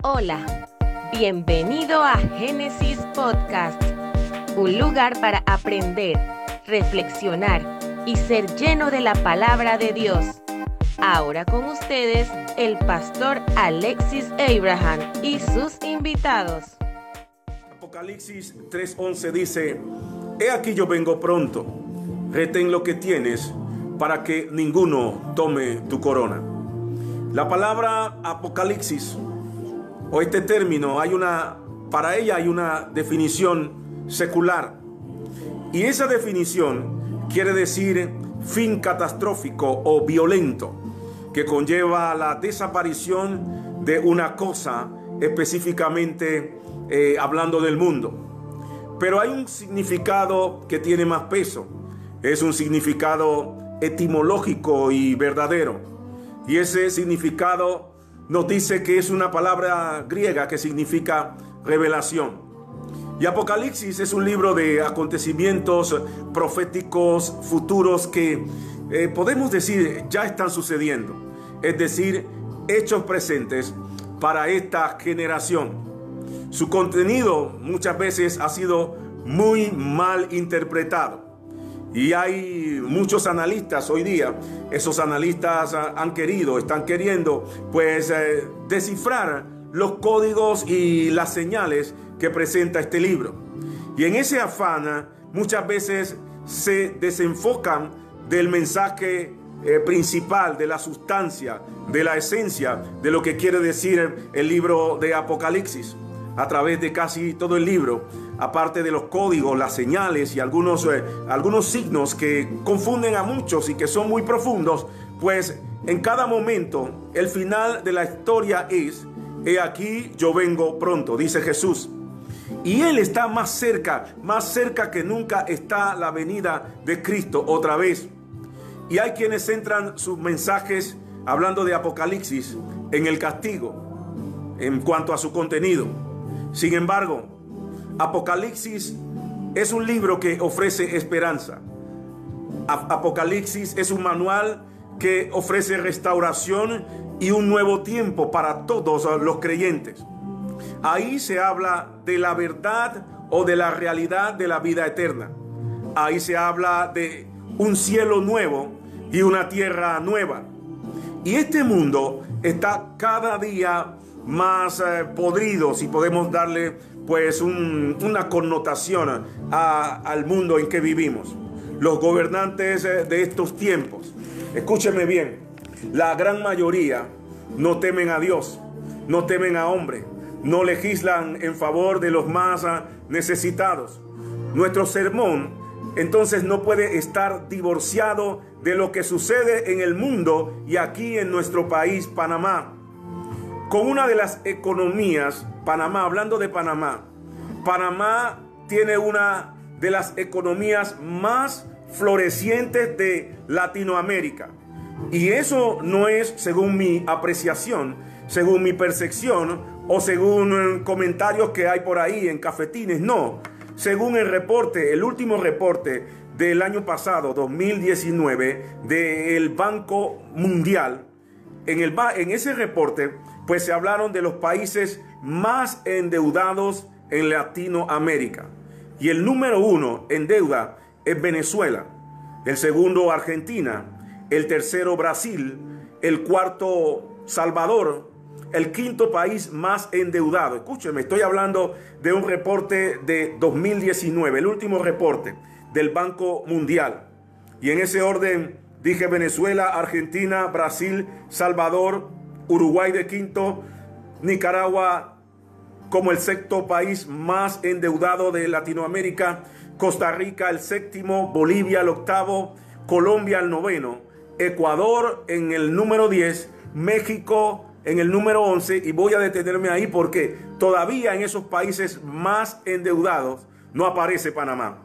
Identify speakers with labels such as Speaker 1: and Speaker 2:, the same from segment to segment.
Speaker 1: Hola, bienvenido a Génesis Podcast, un lugar para aprender, reflexionar y ser lleno de la palabra de Dios. Ahora con ustedes el pastor Alexis Abraham y sus invitados.
Speaker 2: Apocalipsis 3:11 dice, He aquí yo vengo pronto, retén lo que tienes para que ninguno tome tu corona. La palabra Apocalipsis o este término, hay una, para ella hay una definición secular. Y esa definición quiere decir fin catastrófico o violento, que conlleva la desaparición de una cosa, específicamente eh, hablando del mundo. Pero hay un significado que tiene más peso. Es un significado etimológico y verdadero. Y ese significado nos dice que es una palabra griega que significa revelación. Y Apocalipsis es un libro de acontecimientos proféticos futuros que eh, podemos decir ya están sucediendo. Es decir, hechos presentes para esta generación. Su contenido muchas veces ha sido muy mal interpretado. Y hay muchos analistas hoy día, esos analistas han querido, están queriendo, pues, eh, descifrar los códigos y las señales que presenta este libro. Y en ese afán muchas veces se desenfocan del mensaje eh, principal, de la sustancia, de la esencia de lo que quiere decir el libro de Apocalipsis a través de casi todo el libro, aparte de los códigos, las señales y algunos, eh, algunos signos que confunden a muchos y que son muy profundos, pues en cada momento el final de la historia es, he aquí yo vengo pronto, dice Jesús. Y Él está más cerca, más cerca que nunca está la venida de Cristo otra vez. Y hay quienes centran sus mensajes hablando de Apocalipsis en el castigo en cuanto a su contenido. Sin embargo, Apocalipsis es un libro que ofrece esperanza. Apocalipsis es un manual que ofrece restauración y un nuevo tiempo para todos los creyentes. Ahí se habla de la verdad o de la realidad de la vida eterna. Ahí se habla de un cielo nuevo y una tierra nueva. Y este mundo está cada día más eh, podridos si podemos darle pues una connotación al mundo en que vivimos. Los gobernantes eh, de estos tiempos, escúcheme bien, la gran mayoría no temen a Dios, no temen a hombre, no legislan en favor de los más ah, necesitados. Nuestro sermón entonces no puede estar divorciado de lo que sucede en el mundo y aquí en nuestro país, Panamá con una de las economías, Panamá, hablando de Panamá, Panamá tiene una de las economías más florecientes de Latinoamérica. Y eso no es según mi apreciación, según mi percepción o según comentarios que hay por ahí en cafetines, no. Según el reporte, el último reporte del año pasado, 2019, del Banco Mundial, en ese reporte pues se hablaron de los países más endeudados en Latinoamérica. Y el número uno en deuda es Venezuela, el segundo Argentina, el tercero Brasil, el cuarto Salvador, el quinto país más endeudado. Escúcheme, estoy hablando de un reporte de 2019, el último reporte del Banco Mundial. Y en ese orden dije Venezuela, Argentina, Brasil, Salvador, Uruguay de quinto, Nicaragua como el sexto país más endeudado de Latinoamérica, Costa Rica el séptimo, Bolivia el octavo, Colombia el noveno, Ecuador en el número 10, México en el número 11 y voy a detenerme ahí porque todavía en esos países más endeudados no aparece Panamá.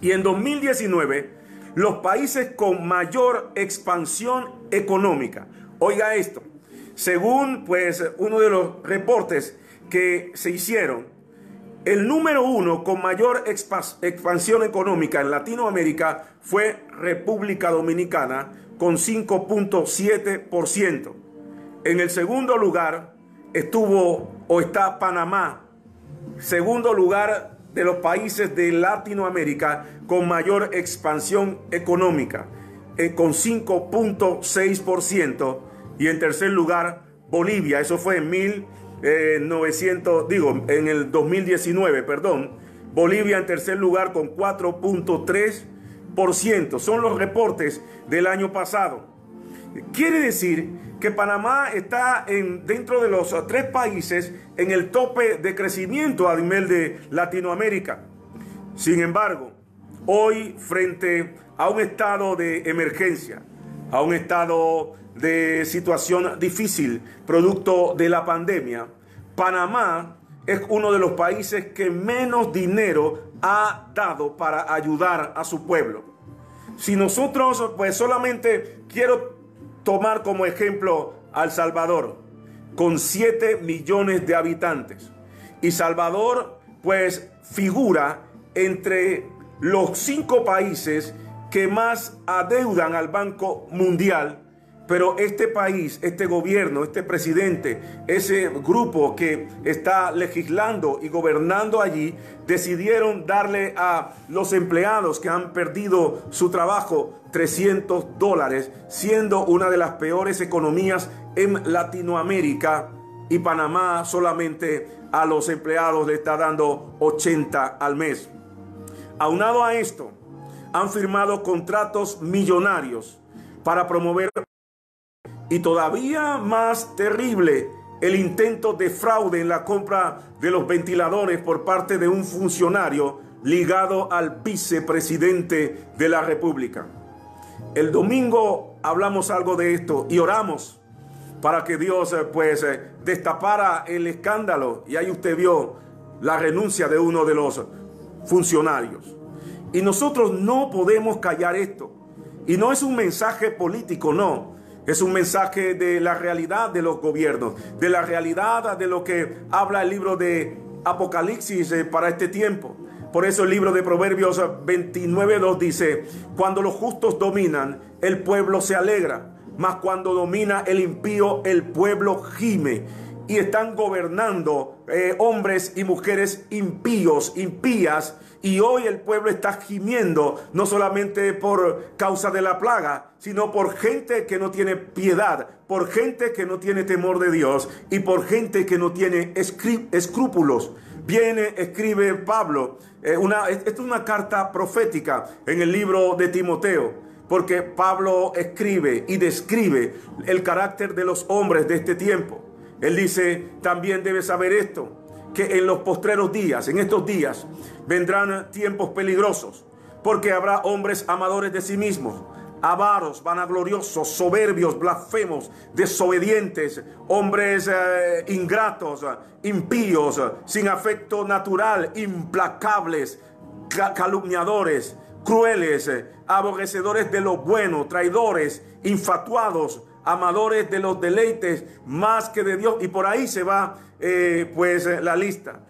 Speaker 2: Y en 2019, los países con mayor expansión económica, oiga esto, según pues uno de los reportes que se hicieron, el número uno con mayor expansión económica en Latinoamérica fue República Dominicana con 5.7%. En el segundo lugar estuvo o está Panamá, segundo lugar de los países de Latinoamérica con mayor expansión económica, eh, con 5.6%, y en tercer lugar Bolivia, eso fue en 1900, digo, en el 2019, perdón, Bolivia en tercer lugar con 4.3%, son los reportes del año pasado. Quiere decir que Panamá está en, dentro de los tres países en el tope de crecimiento a nivel de Latinoamérica. Sin embargo, hoy frente a un estado de emergencia, a un estado de situación difícil producto de la pandemia, Panamá es uno de los países que menos dinero ha dado para ayudar a su pueblo. Si nosotros, pues solamente quiero tomar como ejemplo al Salvador, con 7 millones de habitantes. Y Salvador, pues, figura entre los cinco países que más adeudan al Banco Mundial pero este país, este gobierno, este presidente, ese grupo que está legislando y gobernando allí, decidieron darle a los empleados que han perdido su trabajo 300 dólares, siendo una de las peores economías en Latinoamérica. Y Panamá solamente a los empleados le está dando 80 al mes. Aunado a esto, han firmado contratos millonarios para promover y todavía más terrible, el intento de fraude en la compra de los ventiladores por parte de un funcionario ligado al vicepresidente de la República. El domingo hablamos algo de esto y oramos para que Dios eh, pues eh, destapara el escándalo y ahí usted vio la renuncia de uno de los funcionarios. Y nosotros no podemos callar esto. Y no es un mensaje político, no. Es un mensaje de la realidad de los gobiernos, de la realidad de lo que habla el libro de Apocalipsis eh, para este tiempo. Por eso el libro de Proverbios 29.2 dice, cuando los justos dominan, el pueblo se alegra, mas cuando domina el impío, el pueblo gime y están gobernando eh, hombres y mujeres impíos, impías, y hoy el pueblo está gimiendo no solamente por causa de la plaga, sino por gente que no tiene piedad, por gente que no tiene temor de Dios y por gente que no tiene escrúpulos. Viene, escribe Pablo, eh, una, esta es una carta profética en el libro de Timoteo porque Pablo escribe y describe el carácter de los hombres de este tiempo. Él dice, también debes saber esto, que en los postreros días, en estos días, vendrán tiempos peligrosos, porque habrá hombres amadores de sí mismos, avaros, vanagloriosos, soberbios, blasfemos, desobedientes, hombres eh, ingratos, impíos, sin afecto natural, implacables, calumniadores, crueles, aborrecedores de lo bueno, traidores, infatuados, amadores de los deleites más que de Dios. Y por ahí se va eh, pues eh, la lista.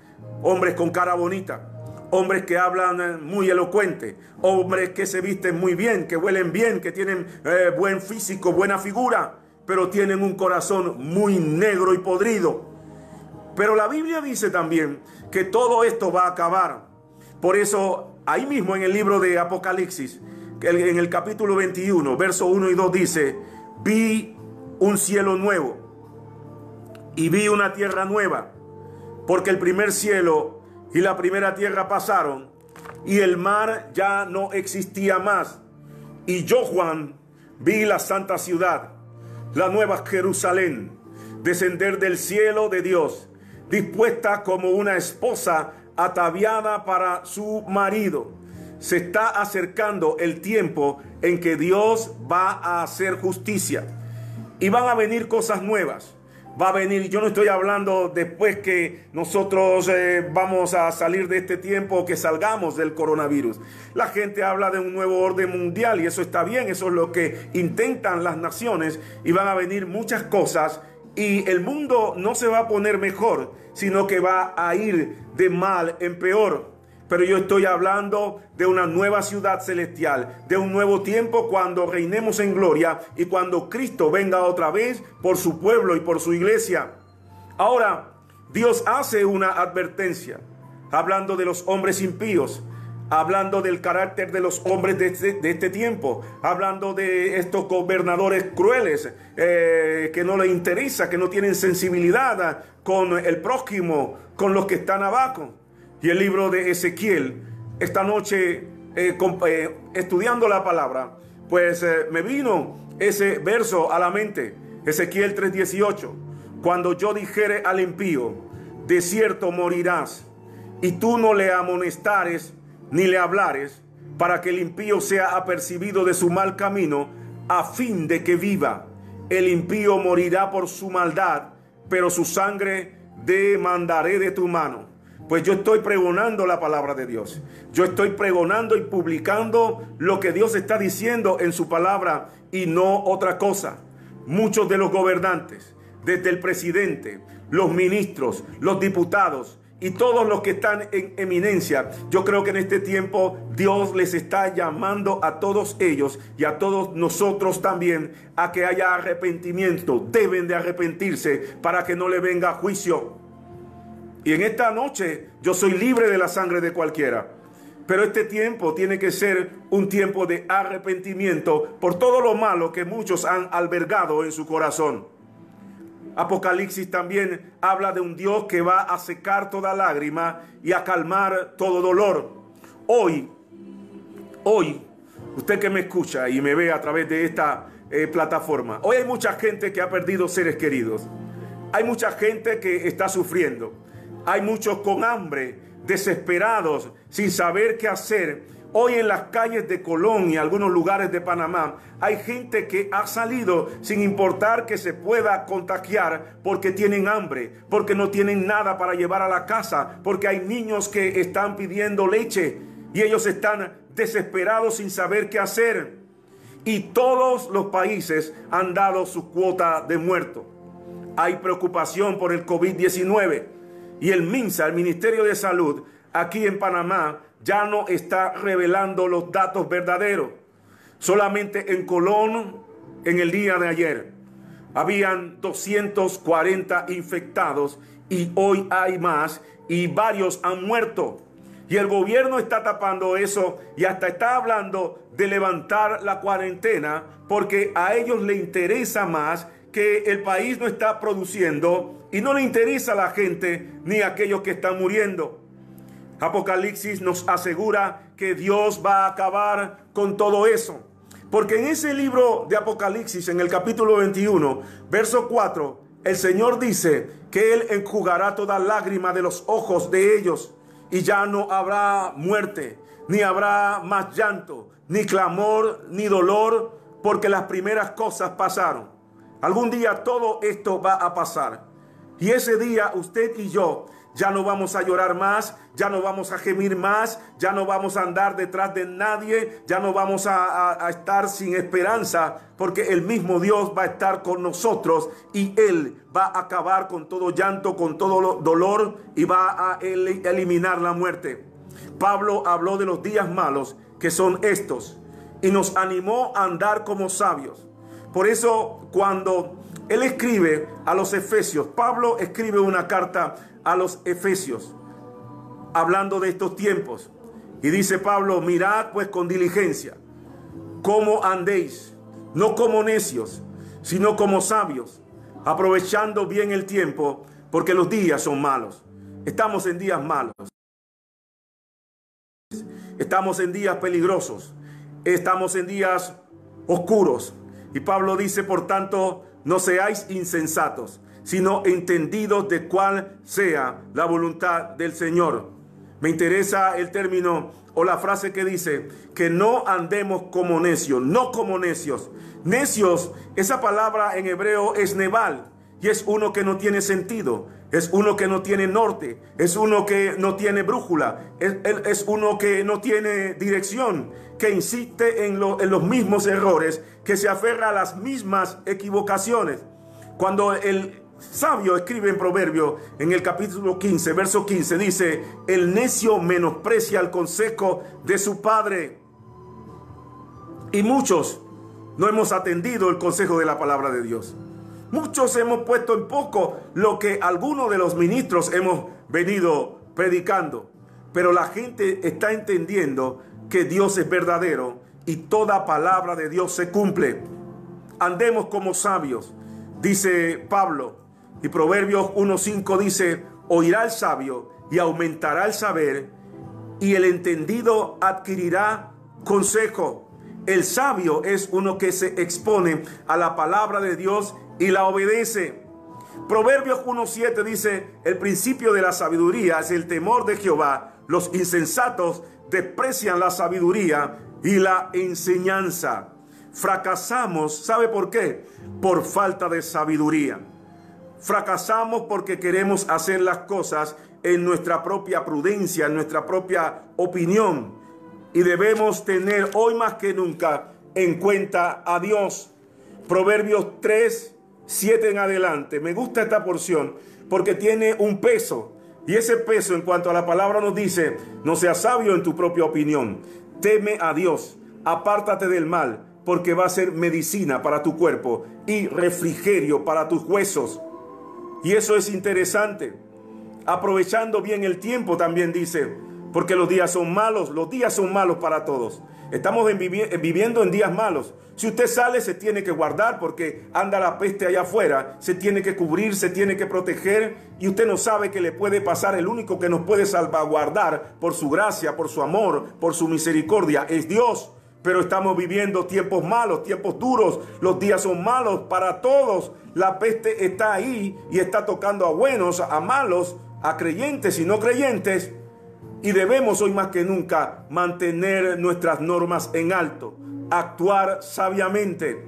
Speaker 2: Hombres con cara bonita, hombres que hablan eh, muy elocuente, hombres que se visten muy bien, que huelen bien, que tienen buen físico, buena figura, pero tienen un corazón muy negro y podrido. Pero la Biblia dice también que todo esto va a acabar. Por eso, ahí mismo en el libro de Apocalipsis, en el capítulo 21, verso 1 y 2 dice, vi un cielo nuevo y vi una tierra nueva, porque el primer cielo y la primera tierra pasaron y el mar ya no existía más. Y yo, Juan, vi la santa ciudad, la nueva Jerusalén, descender del cielo de Dios, dispuesta como una esposa ataviada para su marido se está acercando el tiempo en que Dios va a hacer justicia. Y van a venir cosas nuevas. Va a venir, yo no estoy hablando después que nosotros eh, vamos a salir de este tiempo o que salgamos del coronavirus. La gente habla de un nuevo orden mundial y eso está bien, eso es lo que intentan las naciones y van a venir muchas cosas y el mundo no se va a poner mejor, sino que va a ir de mal en peor pero yo estoy hablando de una nueva ciudad celestial, de un nuevo tiempo cuando reinemos en gloria y cuando Cristo venga otra vez por su pueblo y por su iglesia. Ahora, Dios hace una advertencia, hablando de los hombres impíos, hablando del carácter de los hombres de este, este tiempo, hablando de estos gobernadores crueles eh, que no les interesa, que no tienen sensibilidad con el prójimo, con los que están abajo. Y el libro de Ezequiel, esta noche eh, eh, estudiando la palabra, pues me vino ese verso a la mente, Ezequiel 3:18, cuando yo dijere al impío, de cierto morirás, y tú no le amonestares, ni le hablares, para que el impío sea apercibido de su mal camino, a fin de que viva. El impío morirá por su maldad, pero su sangre demandaré de tu mano. Pues yo estoy pregonando la palabra de Dios. Yo estoy pregonando y publicando lo que Dios está diciendo en su palabra y no otra cosa. Muchos de los gobernantes, desde el presidente, los ministros, los diputados, y todos los que están en eminencia, yo creo que en este tiempo Dios les está llamando a todos ellos y a todos nosotros también a que haya arrepentimiento. Deben de arrepentirse para que no le venga juicio. Y en esta noche yo soy libre de la sangre de cualquiera. Pero este tiempo tiene que ser un tiempo de arrepentimiento por todo lo malo que muchos han albergado en su corazón. Apocalipsis también habla de un Dios que va a secar toda lágrima y a calmar todo dolor. Hoy, hoy, usted que me escucha y me ve a través de esta eh, plataforma, hoy hay mucha gente que ha perdido seres queridos. Hay mucha gente que está sufriendo. Hay muchos con hambre, desesperados, sin saber qué hacer Hoy en las calles de Colón y algunos lugares de Panamá hay gente que ha salido sin importar que se pueda contagiar porque tienen hambre, porque no tienen nada para llevar a la casa, porque hay niños que están pidiendo leche y ellos están desesperados sin saber qué hacer. Y todos los países han dado su cuota de muerto. Hay preocupación por el COVID-19 y el MINSA, el Ministerio de Salud, aquí en Panamá, ya no está revelando los datos verdaderos. Solamente en Colón, en el día de ayer, habían 240 infectados y hoy hay más y varios han muerto. Y el gobierno está tapando eso y hasta está hablando de levantar la cuarentena porque a ellos le interesa más que el país no está produciendo y no le interesa a la gente ni a aquellos que están muriendo. Apocalipsis nos asegura que Dios va a acabar con todo eso. Porque en ese libro de Apocalipsis, en el capítulo 21, verso 4, el Señor dice que Él enjugará toda lágrima de los ojos de ellos y ya no habrá muerte, ni habrá más llanto, ni clamor, ni dolor, porque las primeras cosas pasaron. Algún día todo esto va a pasar. Y ese día usted y yo ya no vamos a llorar más, ya no vamos a gemir más, ya no vamos a andar detrás de nadie, ya no vamos a, estar sin esperanza, porque el mismo Dios va a estar con nosotros y Él va a acabar con todo llanto, con todo dolor y va a eliminar la muerte. Pablo habló de los días malos que son estos y nos animó a andar como sabios. Por eso cuando él escribe a los efesios, Pablo escribe una carta a los efesios, hablando de estos tiempos. Y dice Pablo, mirad pues con diligencia cómo andéis, no como necios, sino como sabios, aprovechando bien el tiempo, porque los días son malos. Estamos en días malos. Estamos en días peligrosos. Estamos en días oscuros. Y Pablo dice, por tanto, no seáis insensatos, sino entendidos de cuál sea la voluntad del Señor. Me interesa el término o la frase que dice que no andemos como necios, no como necios. Necios, esa palabra en hebreo es neval y es uno que no tiene sentido, es uno que no tiene norte, es uno que no tiene brújula, es, es uno que no tiene dirección, que insiste en, en los mismos errores, que se aferra a las mismas equivocaciones. Cuando el sabio escribe en Proverbio, en el capítulo 15, verso 15, dice, el necio menosprecia el consejo de su padre. Y muchos no hemos atendido el consejo de la palabra de Dios. Muchos hemos puesto en poco lo que algunos de los ministros hemos venido predicando. Pero la gente está entendiendo que Dios es verdadero y toda palabra de Dios se cumple. Andemos como sabios, dice Pablo. Y Proverbios 1.5 dice, oirá el sabio y aumentará el saber, y el entendido adquirirá consejo. El sabio es uno que se expone a la palabra de Dios y la obedece. Proverbios 1.7 dice, el principio de la sabiduría es el temor de Jehová. Los insensatos desprecian la sabiduría y la enseñanza. Fracasamos, ¿sabe por qué? Por falta de sabiduría. Fracasamos porque queremos hacer las cosas en nuestra propia prudencia, en nuestra propia opinión. Y debemos tener hoy más que nunca en cuenta a Dios. Proverbios 3, 7 en adelante. Me gusta esta porción porque tiene un peso. Y ese peso en cuanto a la palabra nos dice, no seas sabio en tu propia opinión. Teme a Dios, apártate del mal, porque va a ser medicina para tu cuerpo y refrigerio para tus huesos. Y eso es interesante. Aprovechando bien el tiempo también dice, porque los días son malos, los días son malos para todos. Estamos viviendo en días malos. Si usted sale, se tiene que guardar porque anda la peste allá afuera. Se tiene que cubrir, se tiene que proteger. Y usted no sabe que le puede pasar. El único que nos puede salvaguardar por su gracia, por su amor, por su misericordia es Dios. Pero estamos viviendo tiempos malos, tiempos duros. Los días son malos para todos. La peste está ahí y está tocando a buenos, a malos, a creyentes y no creyentes. Y debemos hoy más que nunca mantener nuestras normas en alto, actuar sabiamente.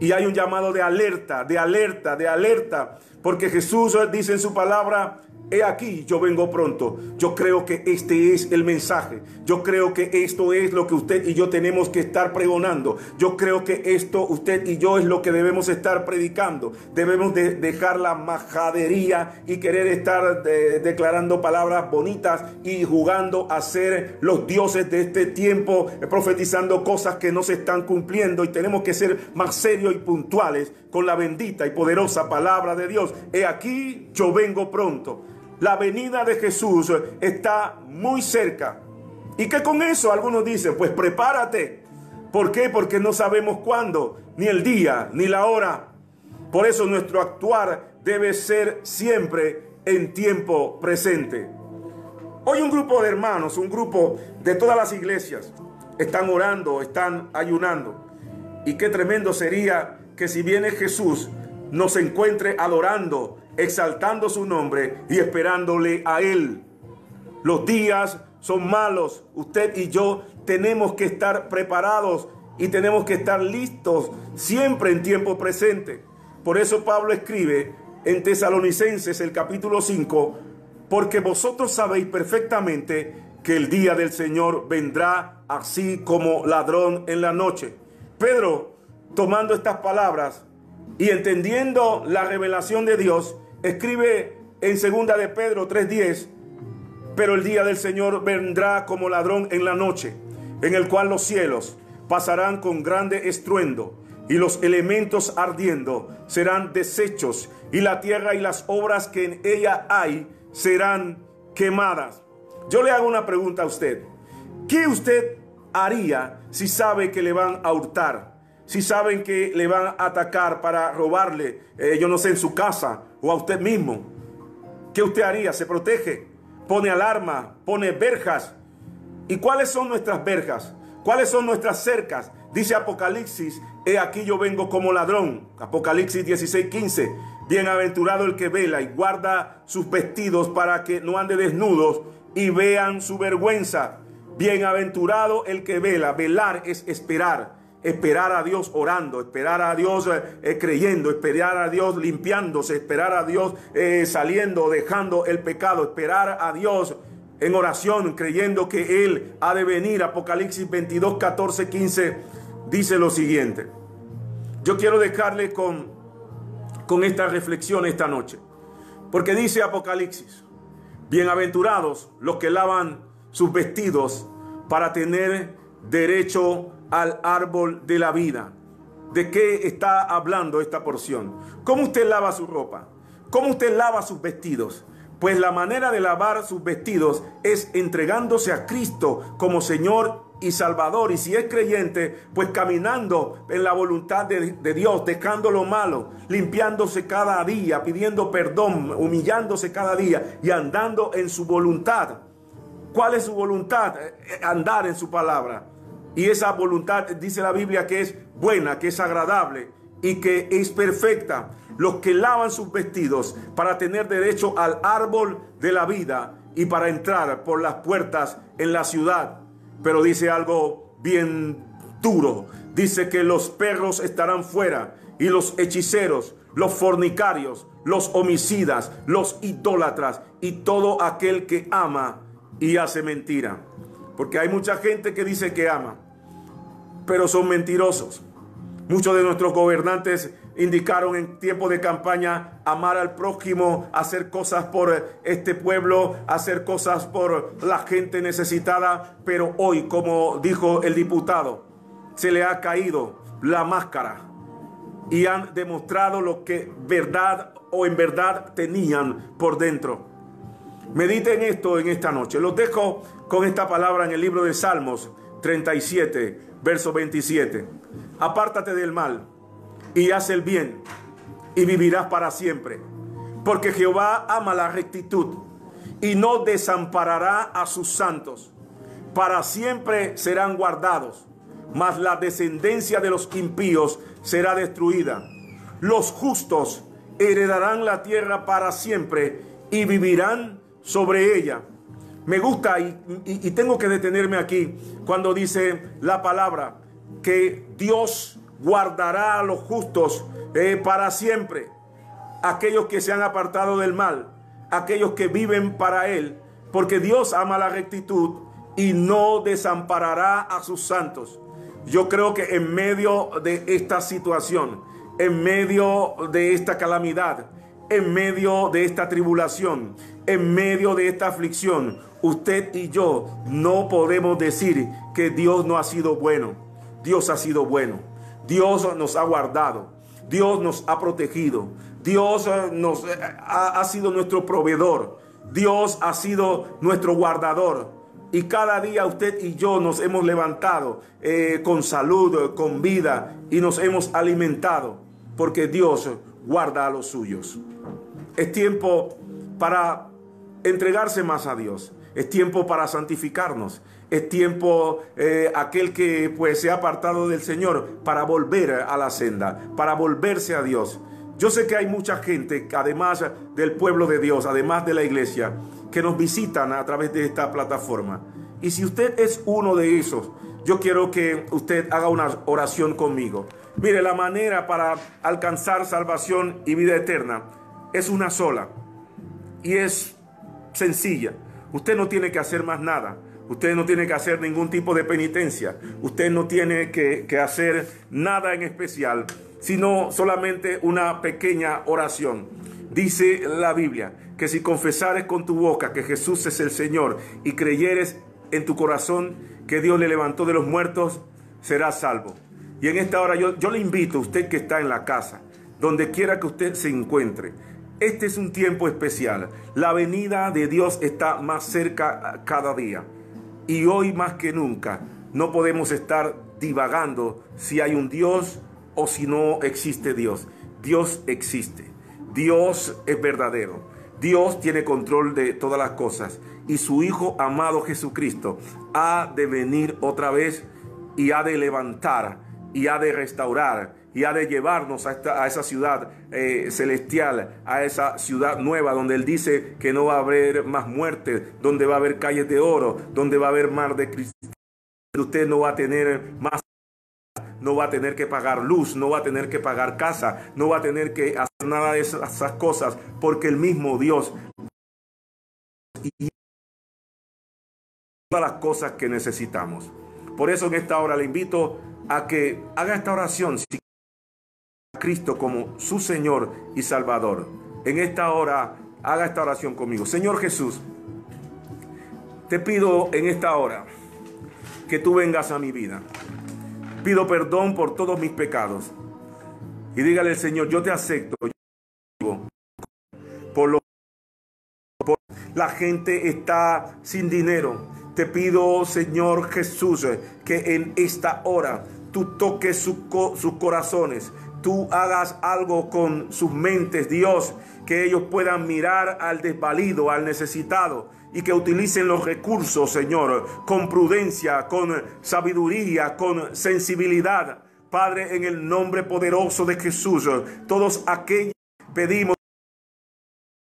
Speaker 2: Y hay un llamado de alerta, de alerta, de alerta, porque Jesús dice en su palabra, He aquí, yo vengo pronto. Yo creo que este es el mensaje. Yo creo que esto es lo que usted y yo tenemos que estar pregonando. Yo creo que esto usted y yo es lo que debemos estar predicando. Debemos de dejar la majadería y querer estar declarando palabras bonitas y jugando a ser los dioses de este tiempo, profetizando cosas que no se están cumpliendo y tenemos que ser más serios y puntuales con la bendita y poderosa palabra de Dios. He aquí, yo vengo pronto. La venida de Jesús está muy cerca. Y que con eso algunos dicen, pues prepárate. ¿Por qué? Porque no sabemos cuándo, ni el día, ni la hora. Por eso nuestro actuar debe ser siempre en tiempo presente. Hoy un grupo de hermanos, un grupo de todas las iglesias, están orando, están ayunando. Y qué tremendo sería que si viene Jesús, nos encuentre adorando, exaltando su nombre y esperándole a Él. Los días son malos. Usted y yo tenemos que estar preparados y tenemos que estar listos siempre en tiempo presente. Por eso Pablo escribe en Tesalonicenses el capítulo 5, porque vosotros sabéis perfectamente que el día del Señor vendrá así como ladrón en la noche. Pedro, tomando estas palabras y entendiendo la revelación de Dios, Escribe en segunda de Pedro 3:10, pero el día del Señor vendrá como ladrón en la noche, en el cual los cielos pasarán con grande estruendo y los elementos ardiendo serán deshechos y la tierra y las obras que en ella hay serán quemadas. Yo le hago una pregunta a usted. ¿Qué usted haría si sabe que le van a hurtar? si saben que le van a atacar para robarle, eh, yo no sé, en su casa o a usted mismo, ¿qué usted haría? ¿Se protege? ¿Pone alarma? ¿Pone verjas? ¿Y cuáles son nuestras verjas? ¿Cuáles son nuestras cercas? Dice Apocalipsis, he aquí yo vengo como ladrón. Apocalipsis 16, 15. Bienaventurado el que vela y guarda sus vestidos para que no ande desnudos y vean su vergüenza. Bienaventurado el que vela. Velar es esperar esperar a Dios orando, esperar a Dios eh, eh, creyendo, esperar a Dios limpiándose, esperar a Dios eh, saliendo, dejando el pecado, esperar a Dios en oración, creyendo que Él ha de venir. Apocalipsis 22, 14, 15 dice lo siguiente. Yo quiero dejarle con, con esta reflexión esta noche, porque dice Apocalipsis, bienaventurados los que lavan sus vestidos para tener derecho al árbol de la vida. de qué está hablando esta porción. ¿Cómo usted lava su ropa? ¿Cómo usted lava sus vestidos? Pues la manera de lavar sus vestidos es entregándose a Cristo como Señor y Salvador. Y si es creyente, pues caminando en la voluntad de, de, Dios, dejando lo malo, limpiándose cada día, pidiendo perdón, humillándose cada día y andando en su voluntad. ¿Cuál es su voluntad? Andar en su palabra. Y esa voluntad dice la Biblia que es buena, que es agradable y que es perfecta. Los que lavan sus vestidos para tener derecho al árbol de la vida y para entrar por las puertas en la ciudad. Pero dice algo bien duro. Dice que los perros estarán fuera y los hechiceros, los fornicarios, los homicidas, los idólatras y todo aquel que ama y hace mentira. Porque hay mucha gente que dice que ama, pero son mentirosos. Muchos de nuestros gobernantes indicaron en tiempo de campaña amar al prójimo, hacer cosas por este pueblo, hacer cosas por la gente necesitada, pero hoy, como dijo el diputado, se le ha caído la máscara y han demostrado lo que verdad o en verdad tenían por dentro. Mediten esto en esta noche. Los dejo con esta palabra en el libro de Salmos 37, verso 27. Apártate del mal y haz el bien y vivirás para siempre. Porque Jehová ama la rectitud y no desamparará a sus santos. Para siempre serán guardados, mas la descendencia de los impíos será destruida. Los justos heredarán la tierra para siempre y vivirán sobre ella. Me gusta y, tengo que detenerme aquí cuando dice la palabra que Dios guardará a los justos eh, para siempre. Aquellos que se han apartado del mal, aquellos que viven para Él, porque Dios ama la rectitud y no desamparará a sus santos. Yo creo que en medio de esta situación, en medio de esta calamidad, en medio de esta tribulación, en medio de esta aflicción, usted y yo no podemos decir que Dios no ha sido bueno. Dios ha sido bueno. Dios nos ha guardado. Dios nos ha protegido. Dios eh, nos eh, ha, sido nuestro proveedor. Dios ha sido nuestro guardador. Y cada día usted y yo nos hemos levantado eh, con salud, con vida y nos hemos alimentado porque Dios guarda a los suyos. Es tiempo para entregarse más a Dios. Es tiempo para santificarnos. Es tiempo eh, aquel que pues se ha apartado del Señor para volver a la senda, para volverse a Dios. Yo sé que hay mucha gente, además del pueblo de Dios, además de la iglesia, que nos visitan a través de esta plataforma. Y si usted es uno de esos, yo quiero que usted haga una oración conmigo. Mire, la manera para alcanzar salvación y vida eterna es una sola. Y es sencilla. Usted no tiene que hacer más nada. Usted no tiene que hacer ningún tipo de penitencia. Usted no tiene que, hacer nada en especial, sino solamente una pequeña oración. Dice la Biblia que si confesares con tu boca que Jesús es el Señor y creyeres en tu corazón que Dios le levantó de los muertos, serás salvo. Y en esta hora yo, yo le invito a usted que está en la casa, donde quiera que usted se encuentre, este es un tiempo especial. La venida de Dios está más cerca cada día. Y hoy más que nunca no podemos estar divagando si hay un Dios o si no existe Dios. Dios existe. Dios es verdadero. Dios tiene control de todas las cosas. Y su Hijo amado Jesucristo ha de venir otra vez y ha de levantar y ha de restaurar y ha de llevarnos a, esta, a esa ciudad eh, celestial, a esa ciudad nueva donde Él dice que no va a haber más muerte, donde va a haber calles de oro, donde va a haber mar de cristal. Usted no va a tener más, no va a tener que pagar luz, no va a tener que pagar casa, no va a tener que hacer nada de esas, cosas, porque el mismo Dios y las cosas que necesitamos. Por eso en esta hora le invito a que haga esta oración. Cristo como su Señor y Salvador. En esta hora, haga esta oración conmigo. Señor Jesús, te pido en esta hora que tú vengas a mi vida. Pido perdón por todos mis pecados. y dígale al Señor, yo te acepto. Por lo la gente está sin dinero. Te pido, Señor Jesús, que en esta hora tú toques sus corazones, tú hagas algo con sus mentes, Dios, que ellos puedan mirar al desvalido, al necesitado, y que utilicen los recursos, Señor, con prudencia, con sabiduría, con sensibilidad. Padre, en el nombre poderoso de Jesús, todos aquellos pedimos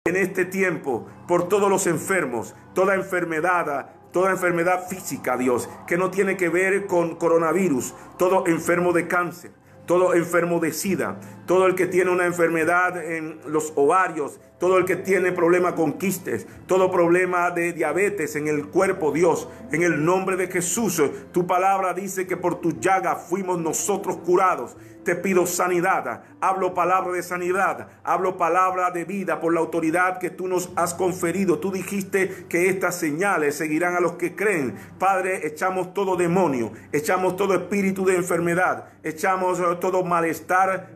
Speaker 2: en este tiempo por todos los enfermos, toda enfermedad, toda enfermedad física, Dios, que no tiene que ver con coronavirus, todo enfermo de cáncer, todo enfermo de sida, todo el que tiene una enfermedad en los ovarios, todo el que tiene problema con quistes, todo problema de diabetes en el cuerpo, Dios, en el nombre de Jesús, tu palabra dice que por tu llaga fuimos nosotros curados. Te pido sanidad, hablo palabra de sanidad, hablo palabra de vida por la autoridad que tú nos has conferido. Tú dijiste que estas señales seguirán a los que creen. Padre, echamos todo demonio, echamos todo espíritu de enfermedad, echamos todo malestar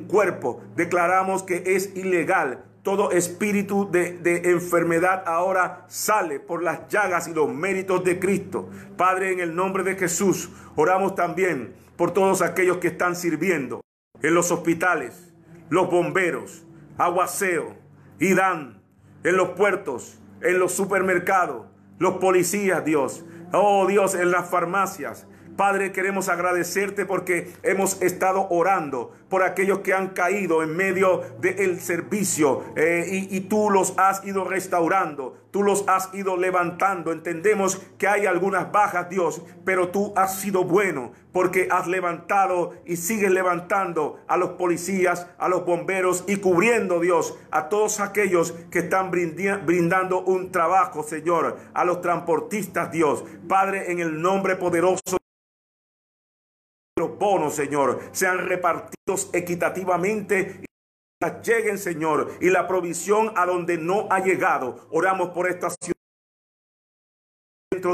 Speaker 2: cuerpo. Declaramos que es ilegal todo espíritu de, enfermedad ahora sale por las llagas y los méritos de Cristo. Padre, en el nombre de Jesús, oramos también por todos aquellos que están sirviendo en los hospitales, los bomberos, aguaceo, IDAN, en los puertos, en los supermercados, los policías, Dios. Oh Dios, en las farmacias, Padre, queremos agradecerte porque hemos estado orando por aquellos que han caído en medio del servicio eh, y, y tú los has ido restaurando, tú los has ido levantando. Entendemos que hay algunas bajas, Dios, pero tú has sido bueno porque has levantado y sigues levantando a los policías, a los bomberos y cubriendo, Dios, a todos aquellos que están brindando un trabajo, Señor, a los transportistas, Dios. Padre, en el nombre poderoso los bonos, Señor, sean repartidos equitativamente y lleguen, Señor, y la provisión a donde no ha llegado. Oramos por esta ciudad.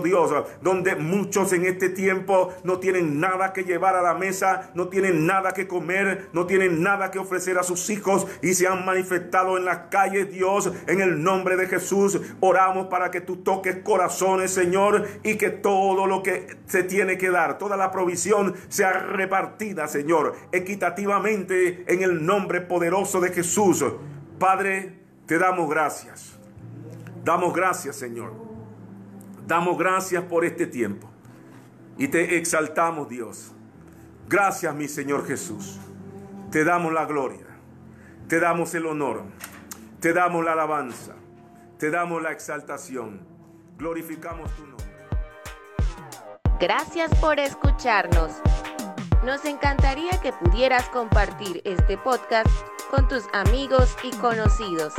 Speaker 2: Dios, donde muchos en este tiempo no tienen nada que llevar a la mesa, no tienen nada que comer, no tienen nada que ofrecer a sus hijos y se han manifestado en las calles, Dios, en el nombre de Jesús. Oramos para que tú toques corazones, Señor, y que todo lo que se tiene que dar, toda la provisión sea repartida, Señor, equitativamente en el nombre poderoso de Jesús. Padre, te damos gracias. Damos gracias, Señor Damos gracias por este tiempo y te exaltamos, Dios. Gracias, mi Señor Jesús. Te damos la gloria, te damos el honor, te damos la alabanza, te damos la exaltación. Glorificamos tu nombre.
Speaker 1: Gracias por escucharnos. Nos encantaría que pudieras compartir este podcast con tus amigos y conocidos.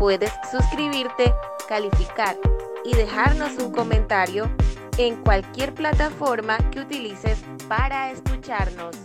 Speaker 1: Puedes suscribirte, calificar y dejarnos un comentario en cualquier plataforma que utilices para escucharnos.